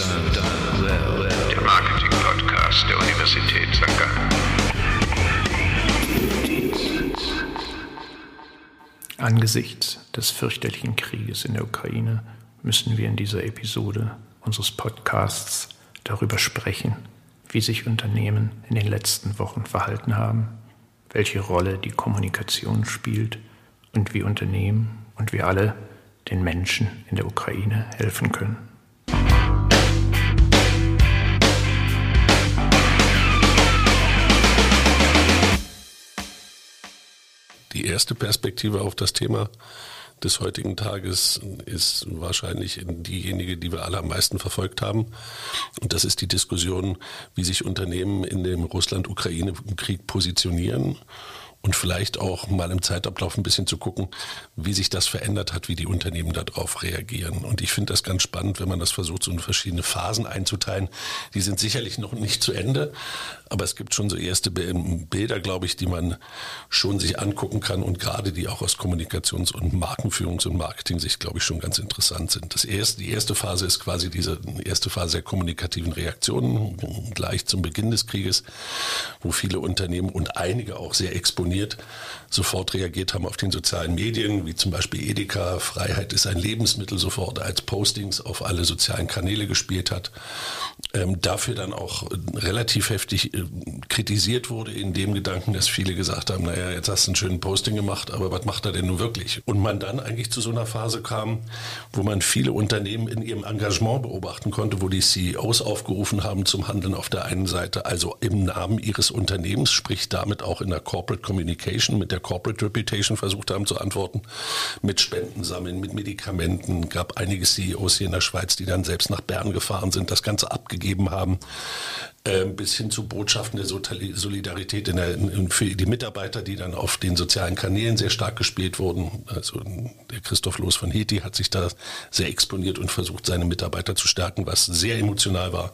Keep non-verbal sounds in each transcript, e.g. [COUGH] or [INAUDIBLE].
Der Marketing-Podcast der Universität St. Gallen. Angesichts des fürchterlichen Krieges in der Ukraine müssen wir in dieser Episode unseres Podcasts darüber sprechen, wie sich Unternehmen in den letzten Wochen verhalten haben, welche Rolle die Kommunikation spielt und wie Unternehmen und wir alle den Menschen in der Ukraine helfen können. Die erste Perspektive auf das Thema des heutigen Tages ist wahrscheinlich diejenige, die wir alle am meisten verfolgt haben. Und das ist die Diskussion, wie sich Unternehmen in dem Russland-Ukraine-Krieg positionieren und vielleicht auch mal im Zeitablauf ein bisschen zu gucken, wie sich das verändert hat, wie die Unternehmen darauf reagieren. Und ich finde das ganz spannend, wenn man das versucht, so in verschiedene Phasen einzuteilen. Die sind sicherlich noch nicht zu Ende, aber es gibt schon so erste Bilder, glaube ich, die man schon sich angucken kann und gerade die auch aus Kommunikations- und Markenführungs- und Marketing-Sicht, glaube ich, schon ganz interessant sind. Das erste, die erste Phase ist quasi diese erste Phase der kommunikativen Reaktionen, gleich zum Beginn des Krieges, wo viele Unternehmen und einige auch sehr exponiert exponiert, sofort reagiert haben auf den sozialen Medien, wie zum Beispiel Edeka, Freiheit ist ein Lebensmittel, sofort als Postings auf alle sozialen Kanäle gespielt hat. Ähm, dafür dann auch relativ heftig äh, kritisiert wurde in dem Gedanken, dass viele gesagt haben, naja, jetzt hast du einen schönen Posting gemacht, aber was macht er denn nun wirklich? Und man dann eigentlich zu so einer Phase kam, wo man viele Unternehmen in ihrem Engagement beobachten konnte, wo die CEOs aufgerufen haben zum Handeln auf der einen Seite, also im Namen ihres Unternehmens, sprich damit auch in der Corporate Community Communication, mit der Corporate Reputation versucht haben zu antworten, mit Spenden sammeln, mit Medikamenten. Gab einige CEOs hier in der Schweiz, die dann selbst nach Bern gefahren sind, das Ganze abgegeben haben, äh, bis hin zu Botschaften der Solidarität in der, für die Mitarbeiter, die dann auf den sozialen Kanälen sehr stark gespielt wurden. Also der Christoph Loos von Heti hat sich da sehr exponiert und versucht, seine Mitarbeiter zu stärken, was sehr emotional war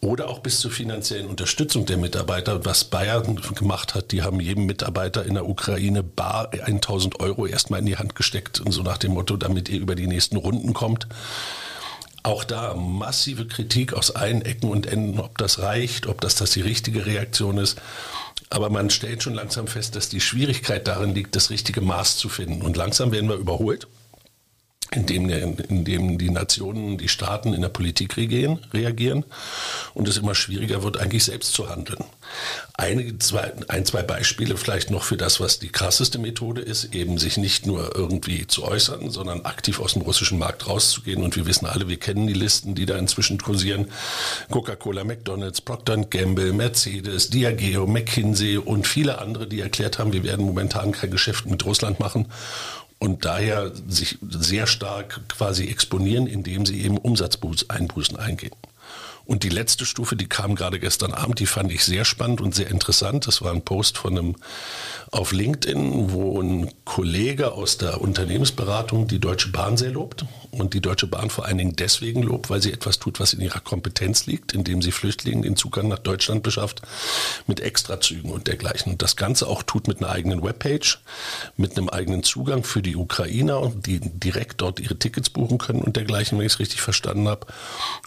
oder auch bis zur finanziellen Unterstützung der Mitarbeiter. Was Bayern gemacht hat, die haben jedem Mitarbeiter in der Ukraine bar 1000 Euro erstmal in die Hand gesteckt und so nach dem Motto, damit ihr über die nächsten Runden kommt. Auch da massive Kritik aus allen Ecken und Enden, ob das reicht, ob das, das die richtige Reaktion ist. Aber man stellt schon langsam fest, dass die Schwierigkeit darin liegt, das richtige Maß zu finden. Und langsam werden wir überholt in dem, in dem die Nationen, die Staaten in der Politik reagieren, reagieren und es immer schwieriger wird, eigentlich selbst zu handeln. Einige, zwei, ein, zwei Beispiele vielleicht noch für das, was die krasseste Methode ist, eben sich nicht nur irgendwie zu äußern, sondern aktiv aus dem russischen Markt rauszugehen. Und wir wissen alle, wir kennen die Listen, die da inzwischen kursieren. Coca-Cola, McDonald's, Procter Gamble, Mercedes, Diageo, McKinsey und viele andere, die erklärt haben, wir werden momentan kein Geschäft mit Russland machen und daher sich sehr stark quasi exponieren, indem sie eben Umsatzeinbußen eingehen. Und die letzte Stufe, die kam gerade gestern Abend, die fand ich sehr spannend und sehr interessant. Das war ein Post von einem auf LinkedIn, wo ein Kollege aus der Unternehmensberatung die Deutsche Bahn sehr lobt und die Deutsche Bahn vor allen Dingen deswegen lobt, weil sie etwas tut, was in ihrer Kompetenz liegt, indem sie Flüchtlingen den Zugang nach Deutschland beschafft mit Extrazügen und dergleichen. Und das Ganze auch tut mit einer eigenen Webpage, mit einem eigenen Zugang für die Ukrainer, die direkt dort ihre Tickets buchen können und dergleichen, wenn ich es richtig verstanden habe.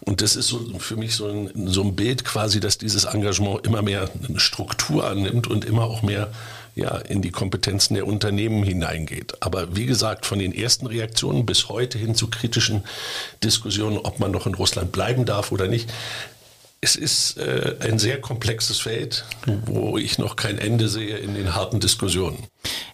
Und das ist so für mich so ein, so ein Bild quasi, dass dieses Engagement immer mehr eine Struktur annimmt und immer auch mehr ja, in die Kompetenzen der Unternehmen hineingeht. Aber wie gesagt, von den ersten Reaktionen bis heute hin zu kritischen Diskussionen, ob man noch in Russland bleiben darf oder nicht, es ist äh, ein sehr komplexes Feld, wo ich noch kein Ende sehe in den harten Diskussionen.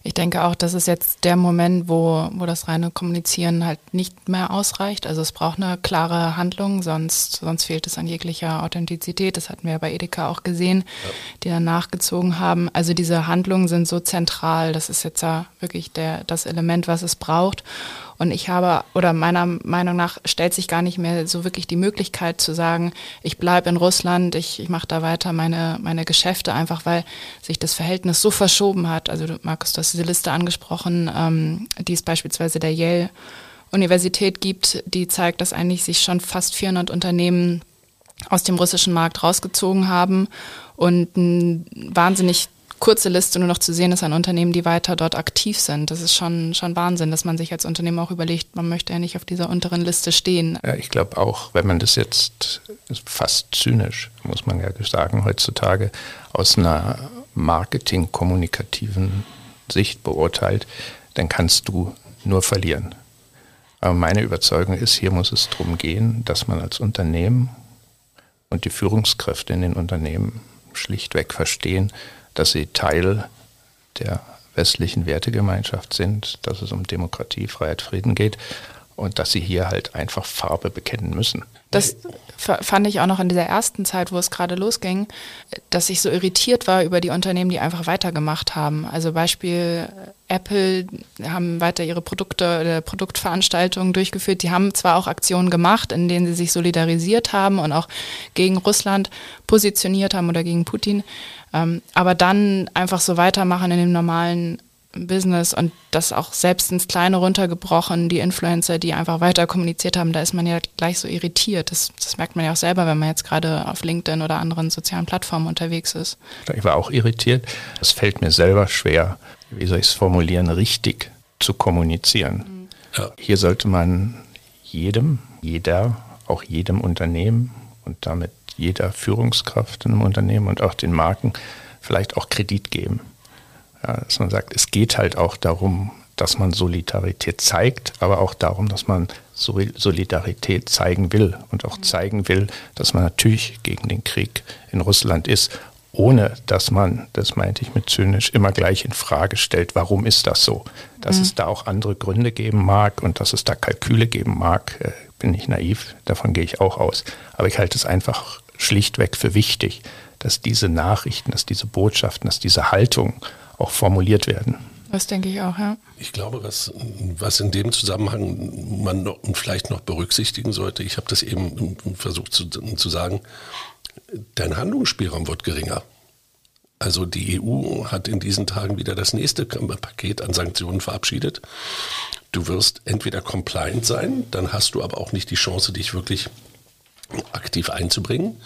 Ich denke auch, das ist jetzt der Moment, wo, wo das reine Kommunizieren halt nicht mehr ausreicht. Also es braucht eine klare Handlung, sonst, sonst fehlt es an jeglicher Authentizität. Das hatten wir ja bei Edeka auch gesehen, ja. die dann nachgezogen haben. Also diese Handlungen sind so zentral. Das ist jetzt ja wirklich der, das Element, was es braucht. Und ich habe, oder meiner Meinung nach, stellt sich gar nicht mehr so wirklich die Möglichkeit zu sagen, ich bleibe in Russland, ich, ich mache da weiter meine, meine Geschäfte, einfach weil sich das Verhältnis so verschoben hat. Also Markus, du hast diese Liste angesprochen, ähm, die es beispielsweise der Yale Universität gibt, die zeigt, dass eigentlich sich schon fast 400 Unternehmen aus dem russischen Markt rausgezogen haben und ein wahnsinnig kurze Liste nur noch zu sehen ist an Unternehmen, die weiter dort aktiv sind. Das ist schon, schon Wahnsinn, dass man sich als Unternehmen auch überlegt, man möchte ja nicht auf dieser unteren Liste stehen. Ja, ich glaube auch, wenn man das jetzt fast zynisch, muss man ja sagen, heutzutage aus einer marketing-kommunikativen Sicht beurteilt, dann kannst du nur verlieren. Aber meine Überzeugung ist, hier muss es darum gehen, dass man als Unternehmen und die Führungskräfte in den Unternehmen schlichtweg verstehen, dass sie Teil der westlichen Wertegemeinschaft sind, dass es um Demokratie, Freiheit, Frieden geht und dass sie hier halt einfach Farbe bekennen müssen. Das fand ich auch noch in dieser ersten Zeit, wo es gerade losging, dass ich so irritiert war über die Unternehmen, die einfach weitergemacht haben. Also Beispiel Apple haben weiter ihre Produkte oder Produktveranstaltungen durchgeführt. Die haben zwar auch Aktionen gemacht, in denen sie sich solidarisiert haben und auch gegen Russland positioniert haben oder gegen Putin, ähm, aber dann einfach so weitermachen in dem normalen Business und das auch selbst ins Kleine runtergebrochen, die Influencer, die einfach weiter kommuniziert haben, da ist man ja gleich so irritiert. Das, das merkt man ja auch selber, wenn man jetzt gerade auf LinkedIn oder anderen sozialen Plattformen unterwegs ist. Ich war auch irritiert. Es fällt mir selber schwer, wie soll ich es formulieren, richtig zu kommunizieren. Ja. Hier sollte man jedem, jeder, auch jedem Unternehmen und damit jeder Führungskraft in einem Unternehmen und auch den Marken vielleicht auch Kredit geben. Ja, dass man sagt, es geht halt auch darum, dass man Solidarität zeigt, aber auch darum, dass man Solidarität zeigen will und auch zeigen will, dass man natürlich gegen den Krieg in Russland ist, ohne dass man, das meinte ich mit zynisch, immer gleich in Frage stellt, warum ist das so? Dass mhm. es da auch andere Gründe geben mag und dass es da Kalküle geben mag, äh, bin ich naiv, davon gehe ich auch aus. Aber ich halte es einfach schlichtweg für wichtig, dass diese Nachrichten, dass diese Botschaften, dass diese Haltung auch formuliert werden. Das denke ich auch, ja. Ich glaube, was, was in dem Zusammenhang man noch, vielleicht noch berücksichtigen sollte, ich habe das eben versucht zu, zu sagen, dein Handlungsspielraum wird geringer. Also die EU hat in diesen Tagen wieder das nächste Paket an Sanktionen verabschiedet. Du wirst entweder compliant sein, dann hast du aber auch nicht die Chance, dich wirklich aktiv einzubringen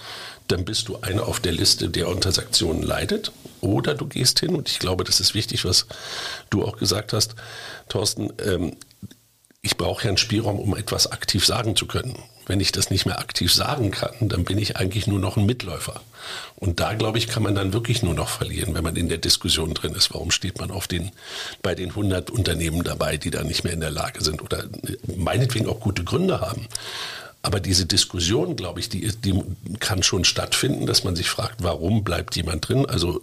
dann bist du einer auf der Liste, der unter Sanktionen leidet. Oder du gehst hin, und ich glaube, das ist wichtig, was du auch gesagt hast, Thorsten, ähm, ich brauche ja einen Spielraum, um etwas aktiv sagen zu können. Wenn ich das nicht mehr aktiv sagen kann, dann bin ich eigentlich nur noch ein Mitläufer. Und da, glaube ich, kann man dann wirklich nur noch verlieren, wenn man in der Diskussion drin ist. Warum steht man auf den, bei den 100 Unternehmen dabei, die da nicht mehr in der Lage sind oder meinetwegen auch gute Gründe haben? Aber diese Diskussion, glaube ich, die, die kann schon stattfinden, dass man sich fragt, warum bleibt jemand drin? Also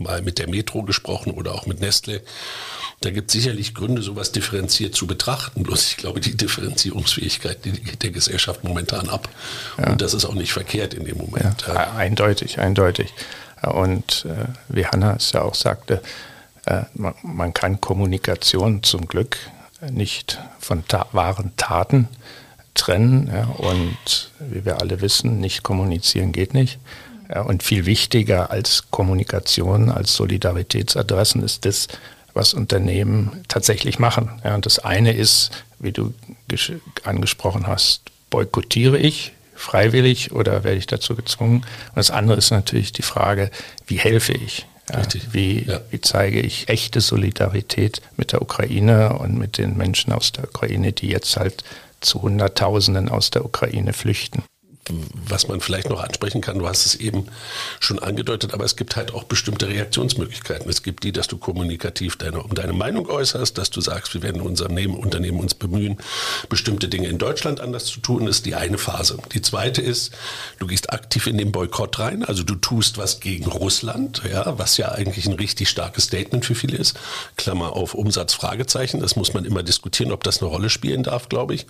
mal mit der Metro gesprochen oder auch mit Nestle. Da gibt es sicherlich Gründe, sowas differenziert zu betrachten. Bloß ich glaube, die Differenzierungsfähigkeit die geht der Gesellschaft momentan ab. Ja. Und das ist auch nicht verkehrt in dem Moment. Ja, eindeutig, eindeutig. Und äh, wie Hanna es ja auch sagte, äh, man, man, kann Kommunikation zum Glück nicht von ta wahren Taten trennen. Ja, und wie wir alle wissen, nicht kommunizieren geht nicht. Ja, und viel wichtiger als Kommunikation, als Solidaritätsadressen ist das, was Unternehmen tatsächlich machen. Ja, und das eine ist, wie du angesprochen hast, boykottiere ich freiwillig oder werde ich dazu gezwungen? Und das andere ist natürlich die Frage, wie helfe ich? Ja, wie, ja. wie zeige ich echte Solidarität mit der Ukraine und mit den Menschen aus der Ukraine, die jetzt halt zu Hunderttausenden aus der Ukraine flüchten was man vielleicht noch ansprechen kann, du hast es eben schon angedeutet, aber es gibt halt auch bestimmte Reaktionsmöglichkeiten. Es gibt die, dass du kommunikativ deine, um deine Meinung äußerst, dass du sagst, wir werden unser Unternehmen uns bemühen, bestimmte Dinge in Deutschland anders zu tun, ist die eine Phase. Die zweite ist, du gehst aktiv in den Boykott rein, also du tust was gegen Russland, ja, was ja eigentlich ein richtig starkes Statement für viele ist. Klammer auf Umsatz, Fragezeichen, das muss man immer diskutieren, ob das eine Rolle spielen darf, glaube ich.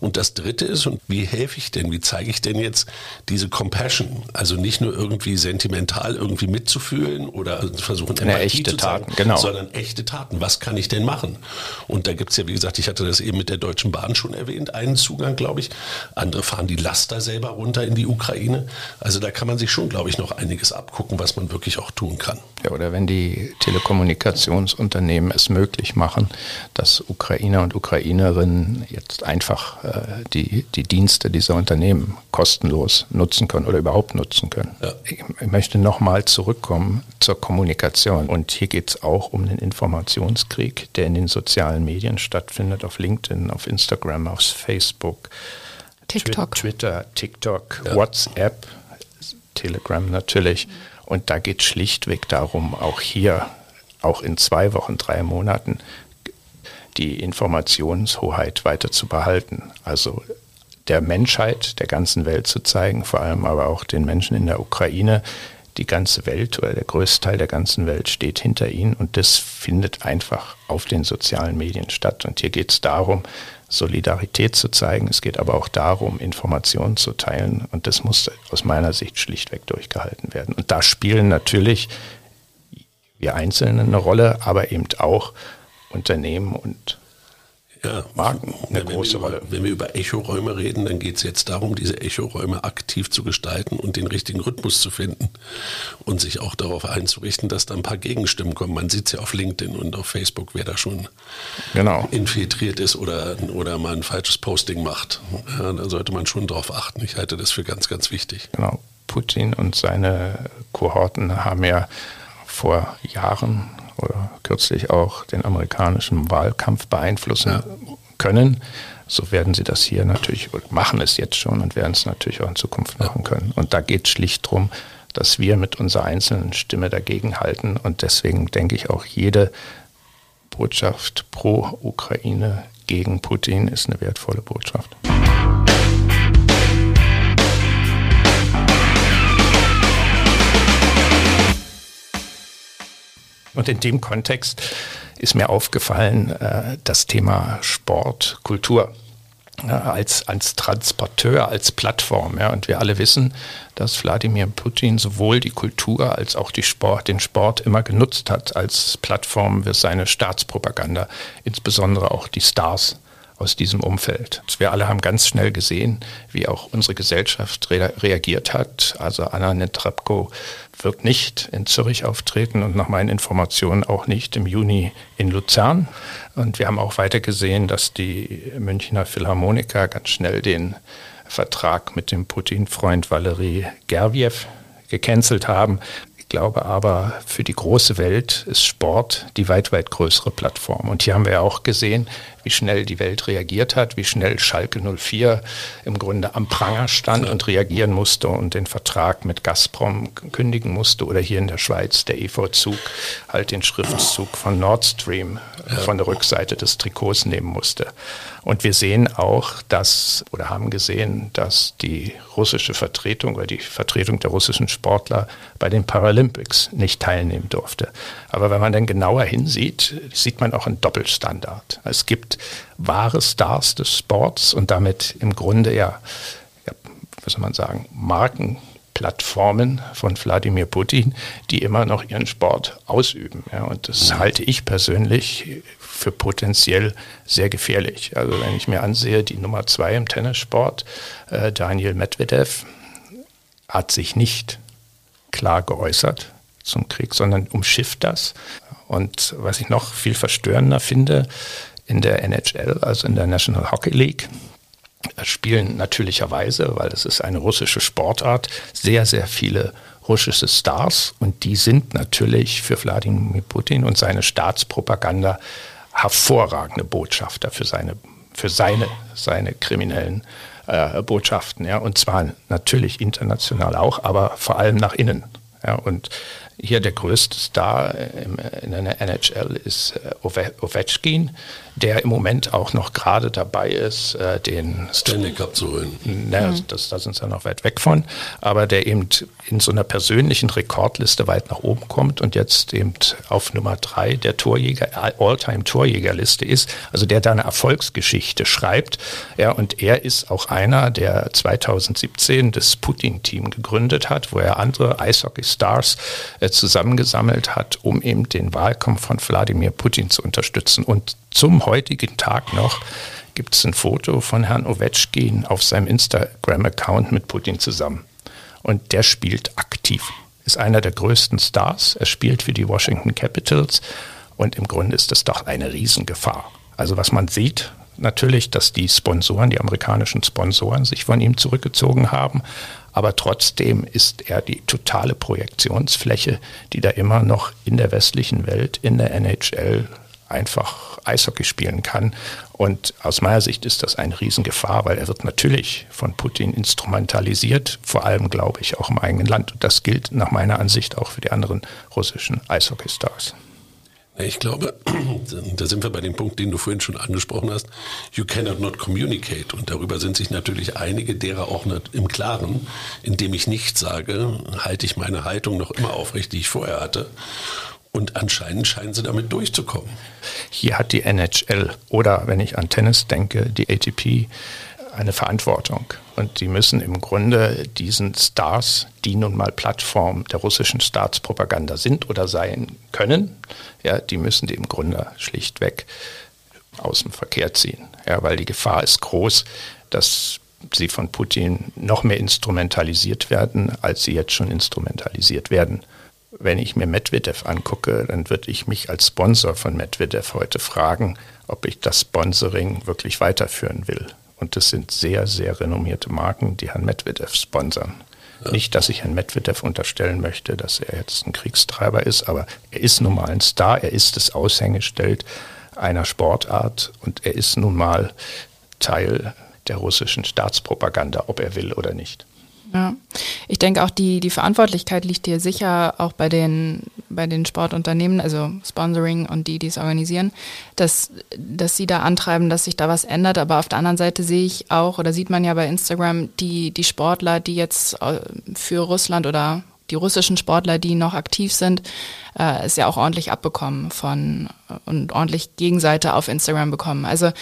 Und das dritte ist, und wie helfe ich denn, wie zeige ich denn denn jetzt diese Compassion? Also nicht nur irgendwie sentimental irgendwie mitzufühlen oder versuchen Empathie echte zu zeigen, Taten, genau. sondern echte Taten. Was kann ich denn machen? Und da gibt es ja, wie gesagt, ich hatte das eben mit der Deutschen Bahn schon erwähnt, einen Zugang, glaube ich. Andere fahren die Laster selber runter in die Ukraine. Also da kann man sich schon, glaube ich, noch einiges abgucken, was man wirklich auch tun kann. Ja, oder wenn die Telekommunikationsunternehmen es möglich machen, dass Ukrainer und Ukrainerinnen jetzt einfach äh, die, die Dienste dieser Unternehmen kostenlos kostenlos nutzen können oder überhaupt nutzen können. Ja. Ich, ich, möchte nochmal zurückkommen zur Kommunikation. Und hier geht es auch um den Informationskrieg, der in den sozialen Medien stattfindet, auf LinkedIn, auf Instagram, auf Facebook, TikTok. Twitter, TikTok, ja. WhatsApp, Telegram natürlich. Und da geht schlichtweg darum, auch hier, auch in zwei Wochen, drei Monaten, die Informationshoheit weiter zu behalten. Also der Menschheit, der ganzen Welt zu zeigen, vor allem aber auch den Menschen in der Ukraine. Die ganze Welt oder der größte Teil der ganzen Welt steht hinter ihnen und das findet einfach auf den sozialen Medien statt. Und hier geht es darum, Solidarität zu zeigen. Es geht aber auch darum, Informationen zu teilen und das muss aus meiner Sicht schlichtweg durchgehalten werden. Und da spielen natürlich wir Einzelne eine Rolle, aber eben auch Unternehmen und ja, Marken eine große Rolle. Wenn wir über Echoräume reden, dann geht es jetzt darum, diese Echoräume aktiv zu gestalten und den richtigen Rhythmus zu finden und sich auch darauf einzurichten, dass da ein paar Gegenstimmen kommen. Man sieht es ja auf LinkedIn und auf Facebook, wer da schon genau. infiltriert ist oder, oder mal ein falsches Posting macht. Ja, da sollte man schon darauf achten. Ich halte das für ganz, ganz wichtig. Genau. Putin und seine Kohorten haben ja vor Jahren oder kürzlich auch den amerikanischen Wahlkampf beeinflussen ja. können. So werden sie das hier natürlich, machen es jetzt schon und werden es natürlich auch in Zukunft machen können. Und da geht es schlicht darum, dass wir mit unserer einzelnen Stimme dagegenhalten. Und deswegen denke ich auch, jede Botschaft pro Ukraine gegen Putin ist eine wertvolle Botschaft. Und in dem Kontext ist mir aufgefallen, äh, das Thema Sport, Kultur als, als Transporteur, als Plattform. Ja. Und wir alle wissen, dass Wladimir Putin sowohl die Kultur als auch die Sport, den Sport immer genutzt hat als Plattform für seine Staatspropaganda, insbesondere auch die Stars aus diesem Umfeld. Wir alle haben ganz schnell gesehen, wie auch unsere Gesellschaft re reagiert hat. Also Anna Netrebko wird nicht in Zürich auftreten und nach meinen Informationen auch nicht im Juni in Luzern. Und wir haben auch weiter gesehen, dass die Münchner Philharmoniker ganz schnell den Vertrag mit dem Putin-Freund Valery Gerviev gecancelt haben. Ich glaube aber, für die große Welt ist Sport die weit, weit größere Plattform. Und hier haben wir auch gesehen, wie schnell die Welt reagiert hat, wie schnell Schalke 04 im Grunde am Pranger stand ja. und reagieren musste und den Vertrag mit Gazprom kündigen musste. Oder hier in der Schweiz der EV-Zug halt den Schriftzug von Nord Stream äh, von der Rückseite des Trikots nehmen musste. Und wir sehen auch, dass oder haben gesehen, dass die russische Vertretung oder die Vertretung der russischen Sportler bei den Paralympics nicht teilnehmen durfte. Aber wenn man dann genauer hinsieht, sieht man auch einen Doppelstandard. Es gibt wahre Stars des Sports und damit im Grunde ja, ja was soll man sagen, Marken Plattformen von Wladimir Putin, die immer noch ihren Sport ausüben. Ja, und das halte ich persönlich für potenziell sehr gefährlich. Also wenn ich mir ansehe, die Nummer zwei im Tennissport, äh, Daniel Medvedev, hat sich nicht klar geäußert zum Krieg, sondern umschifft das. Und was ich noch viel verstörender finde, in der NHL, also in der National Hockey League, spielen natürlicherweise, weil es ist eine russische Sportart, sehr, sehr viele russische Stars und die sind natürlich für Wladimir Putin und seine Staatspropaganda hervorragende Botschafter für seine, für seine, seine kriminellen äh, Botschaften. Ja? Und zwar natürlich international auch, aber vor allem nach innen. Ja? Und hier der größte Star in der NHL ist äh, Ovechkin, der im Moment auch noch gerade dabei ist, äh, den Stanley Cup zu holen. Ne, mhm. das, da sind sie noch weit weg von, aber der eben in so einer persönlichen Rekordliste weit nach oben kommt und jetzt eben auf Nummer drei der Torjäger, All-Time-Torjägerliste ist, also der da eine Erfolgsgeschichte schreibt. Ja, und er ist auch einer, der 2017 das Putin-Team gegründet hat, wo er andere Eishockey-Stars äh, zusammengesammelt hat, um eben den Wahlkampf von Wladimir Putin zu unterstützen. Und zum heutigen Tag noch gibt es ein Foto von Herrn Ovechkin auf seinem Instagram-Account mit Putin zusammen. Und der spielt aktiv, ist einer der größten Stars. Er spielt für die Washington Capitals und im Grunde ist das doch eine Riesengefahr. Also was man sieht, natürlich, dass die Sponsoren, die amerikanischen Sponsoren, sich von ihm zurückgezogen haben. Aber trotzdem ist er die totale Projektionsfläche, die da immer noch in der westlichen Welt, in der NHL einfach Eishockey spielen kann. Und aus meiner Sicht ist das eine Riesengefahr, weil er wird natürlich von Putin instrumentalisiert, vor allem, glaube ich, auch im eigenen Land. Und das gilt nach meiner Ansicht auch für die anderen russischen Eishockey-Stars. Ich glaube, [CLEARS THROAT] da sind wir bei dem Punkt, den du vorhin schon angesprochen hast. You cannot not communicate. Und darüber sind sich natürlich einige derer auch im Klaren. Indem ich nicht sage, halte ich meine Haltung noch immer aufrecht, die ich vorher hatte. Und anscheinend scheinen sie damit durchzukommen. Hier hat die NHL oder, wenn ich an Tennis denke, die ATP eine Verantwortung. Und die müssen im Grunde diesen Stars, die nun mal Plattform der russischen Staatspropaganda sind oder sein können, ja, die müssen die im Grunde schlichtweg aus dem Verkehr ziehen. Ja, weil die Gefahr ist groß, dass sie von Putin noch mehr instrumentalisiert werden, als sie jetzt schon instrumentalisiert werden. Wenn ich mir Medvedev angucke, dann würde ich mich als Sponsor von Medvedev heute fragen, ob ich das Sponsoring wirklich weiterführen will. Und das sind sehr, sehr renommierte Marken, die Herrn Medvedev sponsern. Ja. Nicht, dass ich Herrn Medvedev unterstellen möchte, dass er jetzt ein Kriegstreiber ist, aber er ist nun mal ein Star, er ist das Aushängeschild einer Sportart und er ist nun mal Teil der russischen Staatspropaganda, ob er will oder nicht. Ja, ich denke auch die, die Verantwortlichkeit liegt hier sicher auch bei den, bei den Sportunternehmen, also Sponsoring und die, die es organisieren, dass, dass sie da antreiben, dass sich da was ändert. Aber auf der anderen Seite sehe ich auch, oder sieht man ja bei Instagram, die, die Sportler, die jetzt äh, für Russland oder die russischen Sportler, die noch aktiv sind, äh, ist ja auch ordentlich abbekommen von und ordentlich Gegenseite auf Instagram bekommen. Also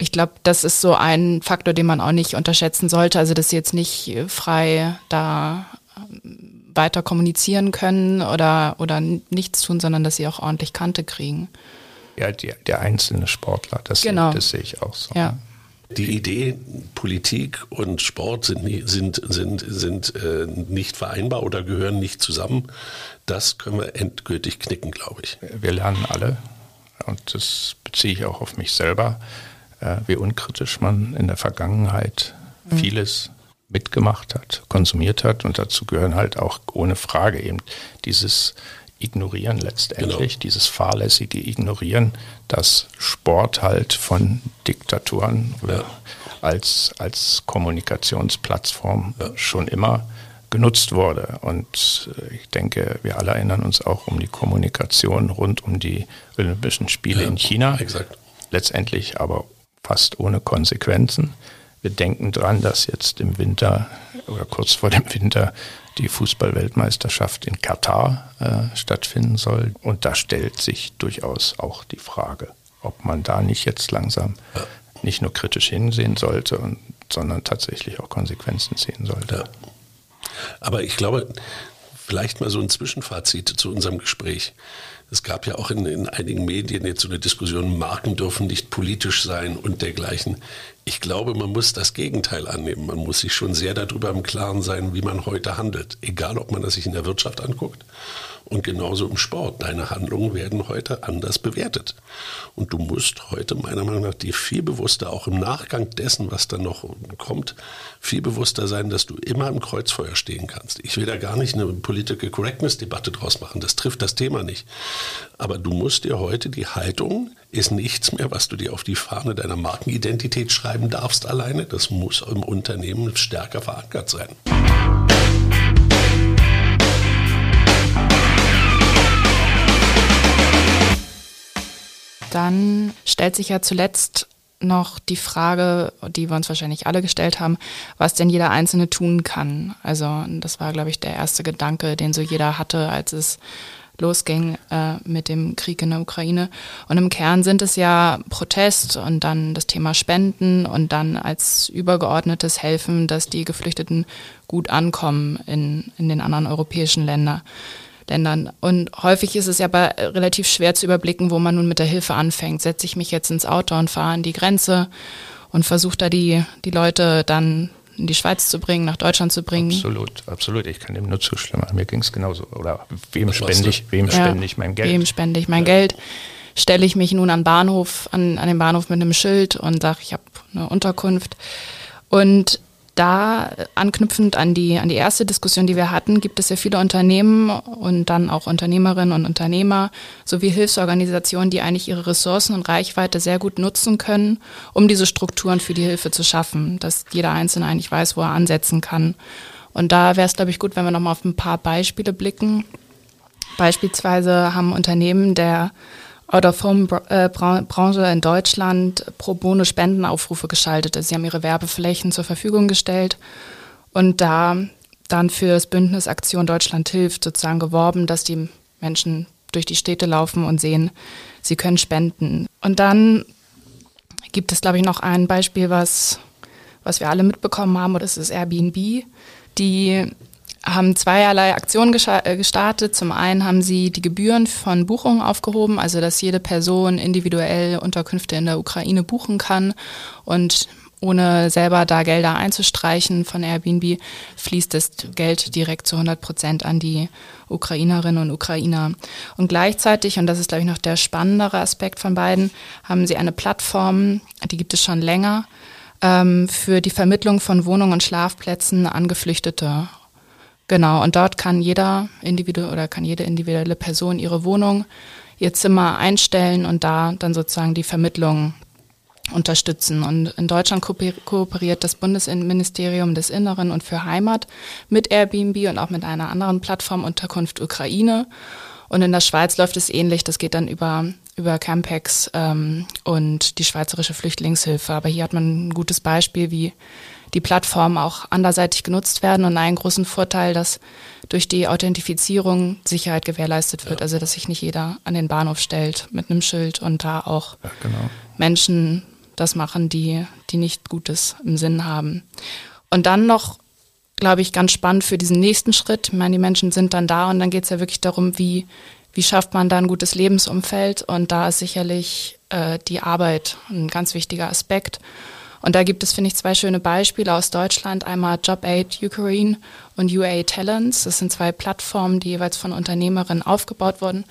ich glaube, das ist so ein Faktor, den man auch nicht unterschätzen sollte. Also, dass sie jetzt nicht frei da ähm, weiter kommunizieren können oder, oder nichts tun, sondern dass sie auch ordentlich Kante kriegen. Ja, die, der einzelne Sportler, das, genau. das sehe ich auch so. Ja. Die Idee, Politik und Sport sind, sind, sind, sind äh, nicht vereinbar oder gehören nicht zusammen, das können wir endgültig knicken, glaube ich. Wir lernen alle, und das beziehe ich auch auf mich selber, äh, wie unkritisch man in der Vergangenheit mhm. vieles mitgemacht hat, konsumiert hat. Und dazu gehören halt auch ohne Frage eben dieses Ignorieren letztendlich, genau. dieses fahrlässige Ignorieren, dass Sport halt von Diktaturen ja. als, als Kommunikationsplattform ja. schon immer genutzt wurde. Und äh, ich denke, wir alle erinnern uns auch um die Kommunikation rund um die Olympischen Spiele ja, in China. Exakt. Letztendlich aber fast ohne Konsequenzen. Wir denken dran, dass jetzt im Winter oder kurz vor dem Winter die Fußballweltmeisterschaft in Katar äh, stattfinden soll. Und da stellt sich durchaus auch die Frage, ob man da nicht jetzt langsam nicht nur kritisch hinsehen sollte, und, sondern tatsächlich auch Konsequenzen ziehen sollte. Ja. Aber ich glaube, vielleicht mal so ein Zwischenfazit zu unserem Gespräch. Es gab ja auch in, in einigen Medien jetzt so eine Diskussion, Marken dürfen nicht politisch sein und dergleichen. Ich glaube, man muss das Gegenteil annehmen. Man muss sich schon sehr darüber im Klaren sein, wie man heute handelt. Egal, ob man das sich in der Wirtschaft anguckt und genauso im Sport. Deine Handlungen werden heute anders bewertet. Und du musst heute meiner Meinung nach dir viel bewusster, auch im Nachgang dessen, was dann noch kommt, viel bewusster sein, dass du immer im Kreuzfeuer stehen kannst. Ich will da gar nicht eine Political Correctness Debatte draus machen. Das trifft das Thema nicht. Aber du musst dir heute die Haltung ist nichts mehr, was du dir auf die Fahne deiner Markenidentität schreiben darfst alleine. Das muss im Unternehmen stärker verankert sein. Dann stellt sich ja zuletzt noch die Frage, die wir uns wahrscheinlich alle gestellt haben, was denn jeder Einzelne tun kann. Also das war, glaube ich, der erste Gedanke, den so jeder hatte, als es losging äh, mit dem Krieg in der Ukraine. Und im Kern sind es ja Protest und dann das Thema Spenden und dann als übergeordnetes Helfen, dass die Geflüchteten gut ankommen in, in den anderen europäischen Ländern. Ländern. Und häufig ist es ja aber relativ schwer zu überblicken, wo man nun mit der Hilfe anfängt. Setze ich mich jetzt ins Auto und fahre an die Grenze und versuche da die, die Leute dann in die Schweiz zu bringen, nach Deutschland zu bringen. Absolut, absolut. Ich kann dem nur zustimmen. Mir ging es genauso. Oder wem spende ich, wem ja, spende ich mein Geld? Wem spende ich mein ja. Geld? stelle ich mich nun an Bahnhof, an, an den Bahnhof mit einem Schild und sage, ich habe eine Unterkunft. Und da anknüpfend an die, an die erste Diskussion, die wir hatten, gibt es ja viele Unternehmen und dann auch Unternehmerinnen und Unternehmer sowie Hilfsorganisationen, die eigentlich ihre Ressourcen und Reichweite sehr gut nutzen können, um diese Strukturen für die Hilfe zu schaffen, dass jeder Einzelne eigentlich weiß, wo er ansetzen kann. Und da wäre es, glaube ich, gut, wenn wir nochmal auf ein paar Beispiele blicken. Beispielsweise haben Unternehmen der Out-of-Home-Branche in Deutschland pro bono Spendenaufrufe geschaltet. Also sie haben ihre Werbeflächen zur Verfügung gestellt und da dann für das Bündnis Aktion Deutschland hilft sozusagen geworben, dass die Menschen durch die Städte laufen und sehen, sie können spenden. Und dann gibt es, glaube ich, noch ein Beispiel, was, was wir alle mitbekommen haben, und das ist Airbnb, die haben zweierlei Aktionen äh, gestartet. Zum einen haben sie die Gebühren von Buchungen aufgehoben, also dass jede Person individuell Unterkünfte in der Ukraine buchen kann und ohne selber da Gelder einzustreichen von Airbnb, fließt das Geld direkt zu 100 Prozent an die Ukrainerinnen und Ukrainer. Und gleichzeitig, und das ist, glaube ich, noch der spannendere Aspekt von beiden, haben sie eine Plattform, die gibt es schon länger, ähm, für die Vermittlung von Wohnungen und Schlafplätzen an Geflüchtete Genau, und dort kann jeder Individu oder kann jede individuelle Person ihre Wohnung, ihr Zimmer einstellen und da dann sozusagen die Vermittlung unterstützen. Und in Deutschland kooperiert das Bundesministerium des Inneren und für Heimat mit Airbnb und auch mit einer anderen Plattform Unterkunft Ukraine. Und in der Schweiz läuft es ähnlich. Das geht dann über, über Campex ähm, und die Schweizerische Flüchtlingshilfe. Aber hier hat man ein gutes Beispiel, wie die Plattformen auch anderseitig genutzt werden und einen großen Vorteil, dass durch die Authentifizierung Sicherheit gewährleistet wird. Ja. Also dass sich nicht jeder an den Bahnhof stellt mit einem Schild und da auch ja, genau. Menschen das machen, die, die nicht Gutes im Sinn haben. Und dann noch, glaube ich, ganz spannend für diesen nächsten Schritt. Ich meine, die Menschen sind dann da und dann geht es ja wirklich darum, wie, wie schafft man da ein gutes Lebensumfeld. Und da ist sicherlich äh, die Arbeit ein ganz wichtiger Aspekt. Und da gibt es, finde ich, zwei schöne Beispiele aus Deutschland. Einmal JobAid Ukraine und UA Talents. Das sind zwei Plattformen, die jeweils von Unternehmerinnen aufgebaut wurden,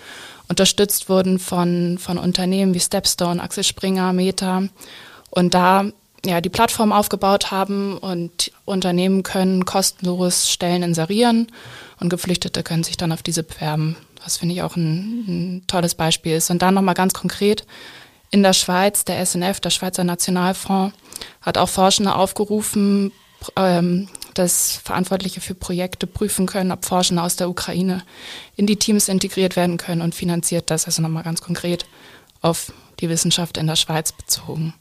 unterstützt wurden von, von Unternehmen wie Stepstone, Axel Springer, Meta. Und da ja, die Plattform aufgebaut haben und Unternehmen können kostenlos Stellen inserieren und Geflüchtete können sich dann auf diese bewerben. Was finde ich auch ein, ein tolles Beispiel ist. Und dann nochmal ganz konkret in der Schweiz, der SNF, der Schweizer Nationalfonds, hat auch Forschende aufgerufen, ähm, dass Verantwortliche für Projekte prüfen können, ob Forschende aus der Ukraine in die Teams integriert werden können und finanziert das, also nochmal ganz konkret auf die Wissenschaft in der Schweiz bezogen.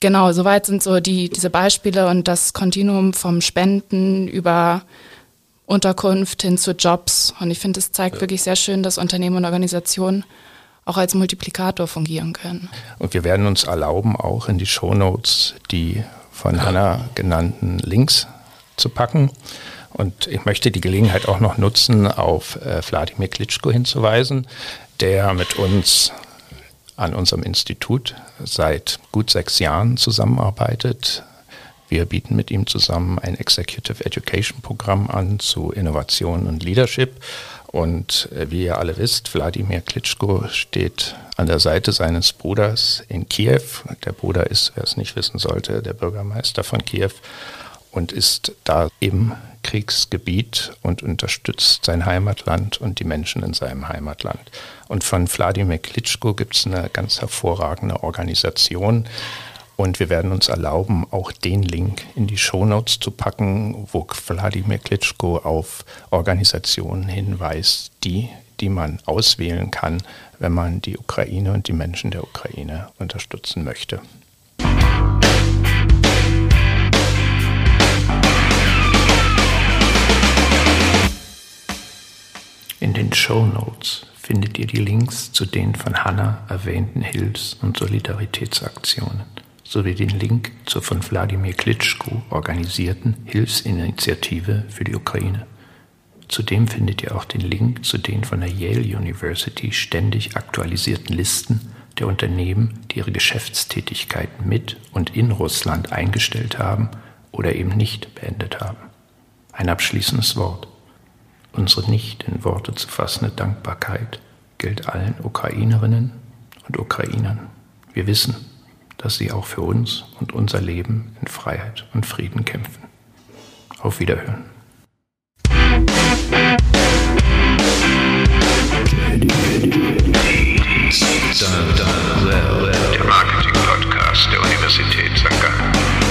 Genau, soweit sind so die, diese Beispiele und das Kontinuum vom Spenden über Unterkunft hin zu Jobs. Und ich finde, es zeigt ja. wirklich sehr schön, dass Unternehmen und Organisationen auch als Multiplikator fungieren können. Und wir werden uns erlauben, auch in die Shownotes die von Hanna genannten Links zu packen. Und ich möchte die Gelegenheit auch noch nutzen, auf äh, Wladimir Klitschko hinzuweisen, der mit uns an unserem Institut seit gut sechs Jahren zusammenarbeitet. Wir bieten mit ihm zusammen ein Executive Education Programm an zu Innovation und Leadership und äh, wie ihr alle wisst, Wladimir Klitschko steht an der Seite seines Bruders in Kiew. Der Bruder ist, wer es nicht wissen sollte, der Bürgermeister von Kiew und ist da im Kriegsgebiet und unterstützt sein Heimatland und die Menschen in seinem Heimatland. Und von Wladimir Klitschko gibt es eine ganz hervorragende Organisation, und wir werden uns erlauben, auch den Link in die Shownotes zu packen, wo Wladimir Klitschko auf Organisationen hinweist, die, die man auswählen kann, wenn man die Ukraine und die Menschen der Ukraine unterstützen möchte. In den Show Notes findet ihr die Links zu den von Hanna erwähnten Hilfs- und Solidaritätsaktionen sowie den Link zur von Wladimir Klitschko organisierten Hilfsinitiative für die Ukraine. Zudem findet ihr auch den Link zu den von der Yale University ständig aktualisierten Listen der Unternehmen, die ihre Geschäftstätigkeit mit und in Russland eingestellt haben oder eben nicht beendet haben. Ein abschließendes Wort. Unsere nicht in Worte zu fassende Dankbarkeit gilt allen Ukrainerinnen und Ukrainern. Wir wissen, dass sie auch für uns und unser Leben in Freiheit und Frieden kämpfen. Auf Wiederhören. Der Marketing-Podcast der Universität St. Gallen.